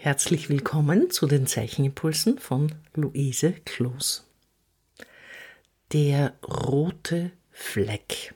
Herzlich willkommen zu den Zeichenimpulsen von Luise Kloos. Der rote Fleck.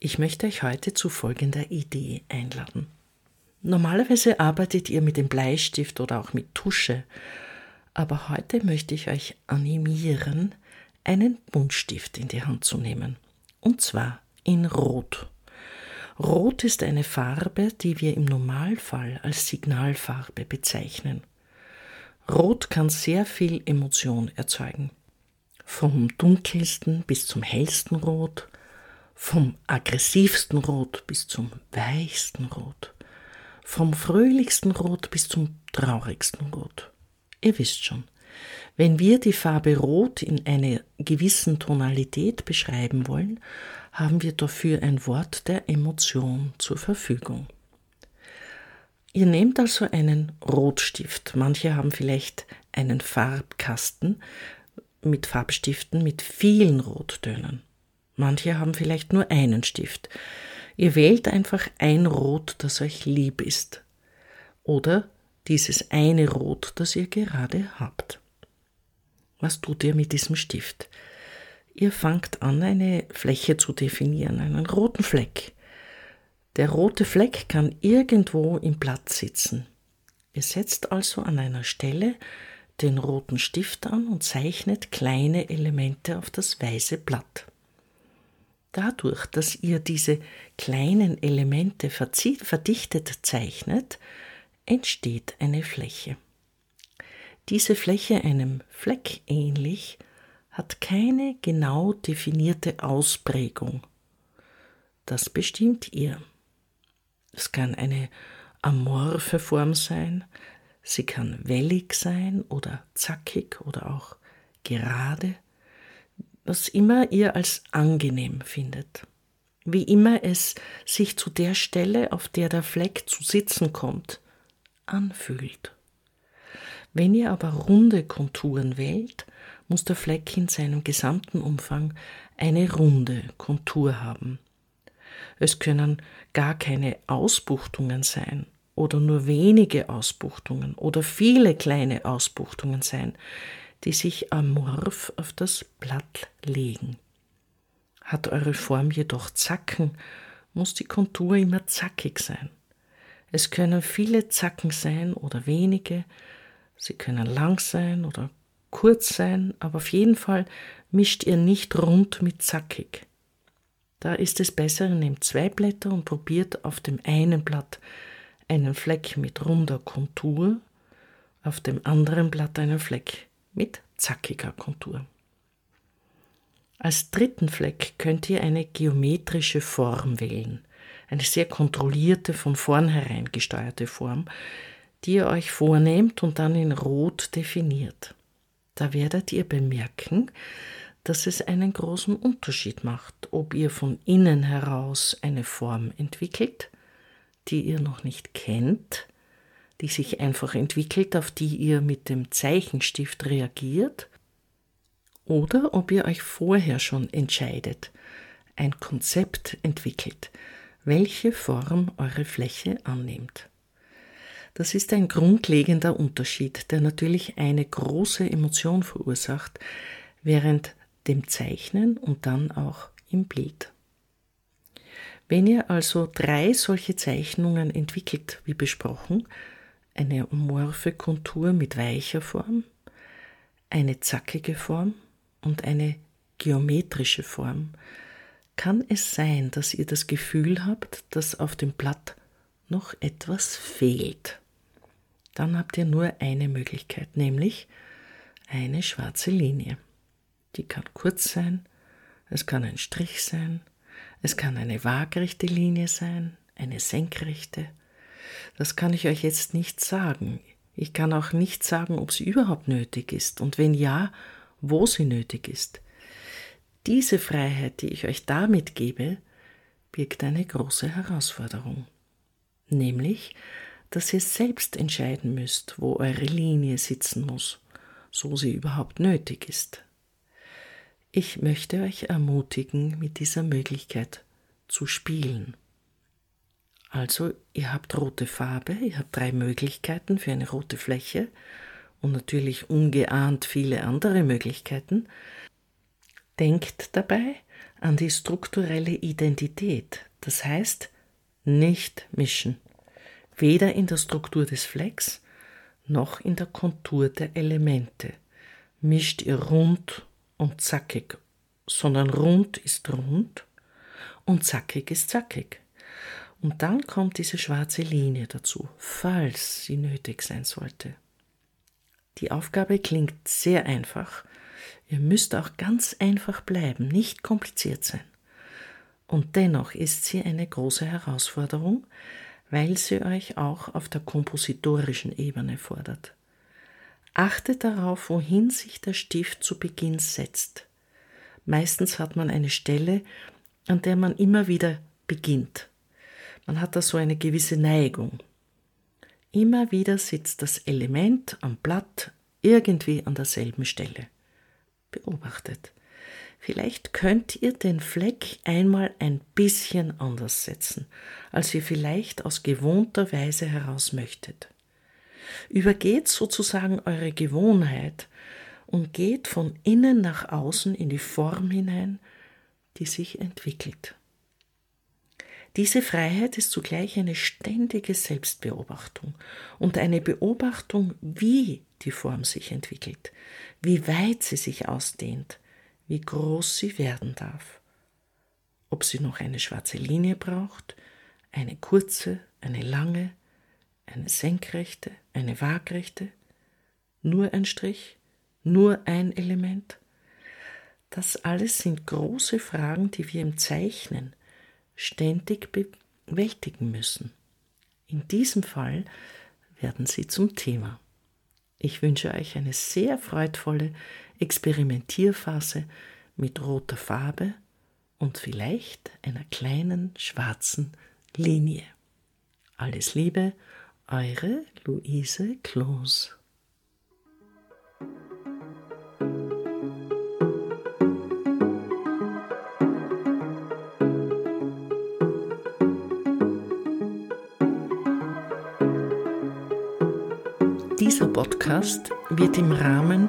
Ich möchte euch heute zu folgender Idee einladen. Normalerweise arbeitet ihr mit dem Bleistift oder auch mit Tusche, aber heute möchte ich euch animieren, einen Buntstift in die Hand zu nehmen. Und zwar in Rot. Rot ist eine Farbe, die wir im Normalfall als Signalfarbe bezeichnen. Rot kann sehr viel Emotion erzeugen. Vom dunkelsten bis zum hellsten Rot, vom aggressivsten Rot bis zum weichsten Rot, vom fröhlichsten Rot bis zum traurigsten Rot. Ihr wisst schon, wenn wir die Farbe Rot in einer gewissen Tonalität beschreiben wollen, haben wir dafür ein Wort der Emotion zur Verfügung. Ihr nehmt also einen Rotstift. Manche haben vielleicht einen Farbkasten mit Farbstiften mit vielen Rottönen. Manche haben vielleicht nur einen Stift. Ihr wählt einfach ein Rot, das euch lieb ist. Oder dieses eine Rot, das ihr gerade habt. Was tut ihr mit diesem Stift? Ihr fangt an, eine Fläche zu definieren, einen roten Fleck. Der rote Fleck kann irgendwo im Blatt sitzen. Ihr setzt also an einer Stelle den roten Stift an und zeichnet kleine Elemente auf das weiße Blatt. Dadurch, dass ihr diese kleinen Elemente verdichtet zeichnet, entsteht eine Fläche. Diese Fläche einem Fleck ähnlich hat keine genau definierte Ausprägung. Das bestimmt ihr. Es kann eine amorphe Form sein, sie kann wellig sein oder zackig oder auch gerade, was immer ihr als angenehm findet. Wie immer es sich zu der Stelle, auf der der Fleck zu sitzen kommt, anfühlt. Wenn ihr aber runde Konturen wählt, muss der Fleck in seinem gesamten Umfang eine runde Kontur haben. Es können gar keine Ausbuchtungen sein oder nur wenige Ausbuchtungen oder viele kleine Ausbuchtungen sein, die sich amorph auf das Blatt legen. Hat eure Form jedoch Zacken, muss die Kontur immer zackig sein. Es können viele Zacken sein oder wenige, sie können lang sein oder kurz sein, aber auf jeden Fall mischt ihr nicht rund mit zackig. Da ist es besser, ihr nehmt zwei Blätter und probiert auf dem einen Blatt einen Fleck mit runder Kontur, auf dem anderen Blatt einen Fleck mit zackiger Kontur. Als dritten Fleck könnt ihr eine geometrische Form wählen, eine sehr kontrollierte, von vornherein gesteuerte Form, die ihr euch vornehmt und dann in Rot definiert da werdet ihr bemerken, dass es einen großen Unterschied macht, ob ihr von innen heraus eine Form entwickelt, die ihr noch nicht kennt, die sich einfach entwickelt, auf die ihr mit dem Zeichenstift reagiert, oder ob ihr euch vorher schon entscheidet, ein Konzept entwickelt, welche Form eure Fläche annimmt. Das ist ein grundlegender Unterschied, der natürlich eine große Emotion verursacht, während dem Zeichnen und dann auch im Bild. Wenn ihr also drei solche Zeichnungen entwickelt, wie besprochen, eine amorphe Kontur mit weicher Form, eine zackige Form und eine geometrische Form, kann es sein, dass ihr das Gefühl habt, dass auf dem Blatt noch etwas fehlt dann habt ihr nur eine Möglichkeit, nämlich eine schwarze Linie. Die kann kurz sein, es kann ein Strich sein, es kann eine waagerechte Linie sein, eine senkrechte. Das kann ich euch jetzt nicht sagen. Ich kann auch nicht sagen, ob sie überhaupt nötig ist und wenn ja, wo sie nötig ist. Diese Freiheit, die ich euch damit gebe, birgt eine große Herausforderung. Nämlich, dass ihr selbst entscheiden müsst, wo eure Linie sitzen muss, so sie überhaupt nötig ist. Ich möchte euch ermutigen, mit dieser Möglichkeit zu spielen. Also ihr habt rote Farbe, ihr habt drei Möglichkeiten für eine rote Fläche und natürlich ungeahnt viele andere Möglichkeiten. Denkt dabei an die strukturelle Identität, das heißt nicht mischen, weder in der Struktur des Flecks noch in der Kontur der Elemente. Mischt ihr rund und zackig, sondern rund ist rund und zackig ist zackig. Und dann kommt diese schwarze Linie dazu, falls sie nötig sein sollte. Die Aufgabe klingt sehr einfach. Ihr müsst auch ganz einfach bleiben, nicht kompliziert sein. Und dennoch ist sie eine große Herausforderung, weil sie euch auch auf der kompositorischen Ebene fordert. Achtet darauf, wohin sich der Stift zu Beginn setzt. Meistens hat man eine Stelle, an der man immer wieder beginnt. Man hat da so eine gewisse Neigung. Immer wieder sitzt das Element am Blatt irgendwie an derselben Stelle. Beobachtet. Vielleicht könnt ihr den Fleck einmal ein bisschen anders setzen, als ihr vielleicht aus gewohnter Weise heraus möchtet. Übergeht sozusagen eure Gewohnheit und geht von innen nach außen in die Form hinein, die sich entwickelt. Diese Freiheit ist zugleich eine ständige Selbstbeobachtung und eine Beobachtung, wie die Form sich entwickelt, wie weit sie sich ausdehnt, wie groß sie werden darf. Ob sie noch eine schwarze Linie braucht, eine kurze, eine lange, eine senkrechte, eine waagrechte, nur ein Strich, nur ein Element. Das alles sind große Fragen, die wir im Zeichnen ständig bewältigen müssen. In diesem Fall werden sie zum Thema. Ich wünsche euch eine sehr freudvolle Experimentierphase mit roter Farbe und vielleicht einer kleinen schwarzen Linie. Alles Liebe, eure Luise Kloos. Dieser Podcast wird im Rahmen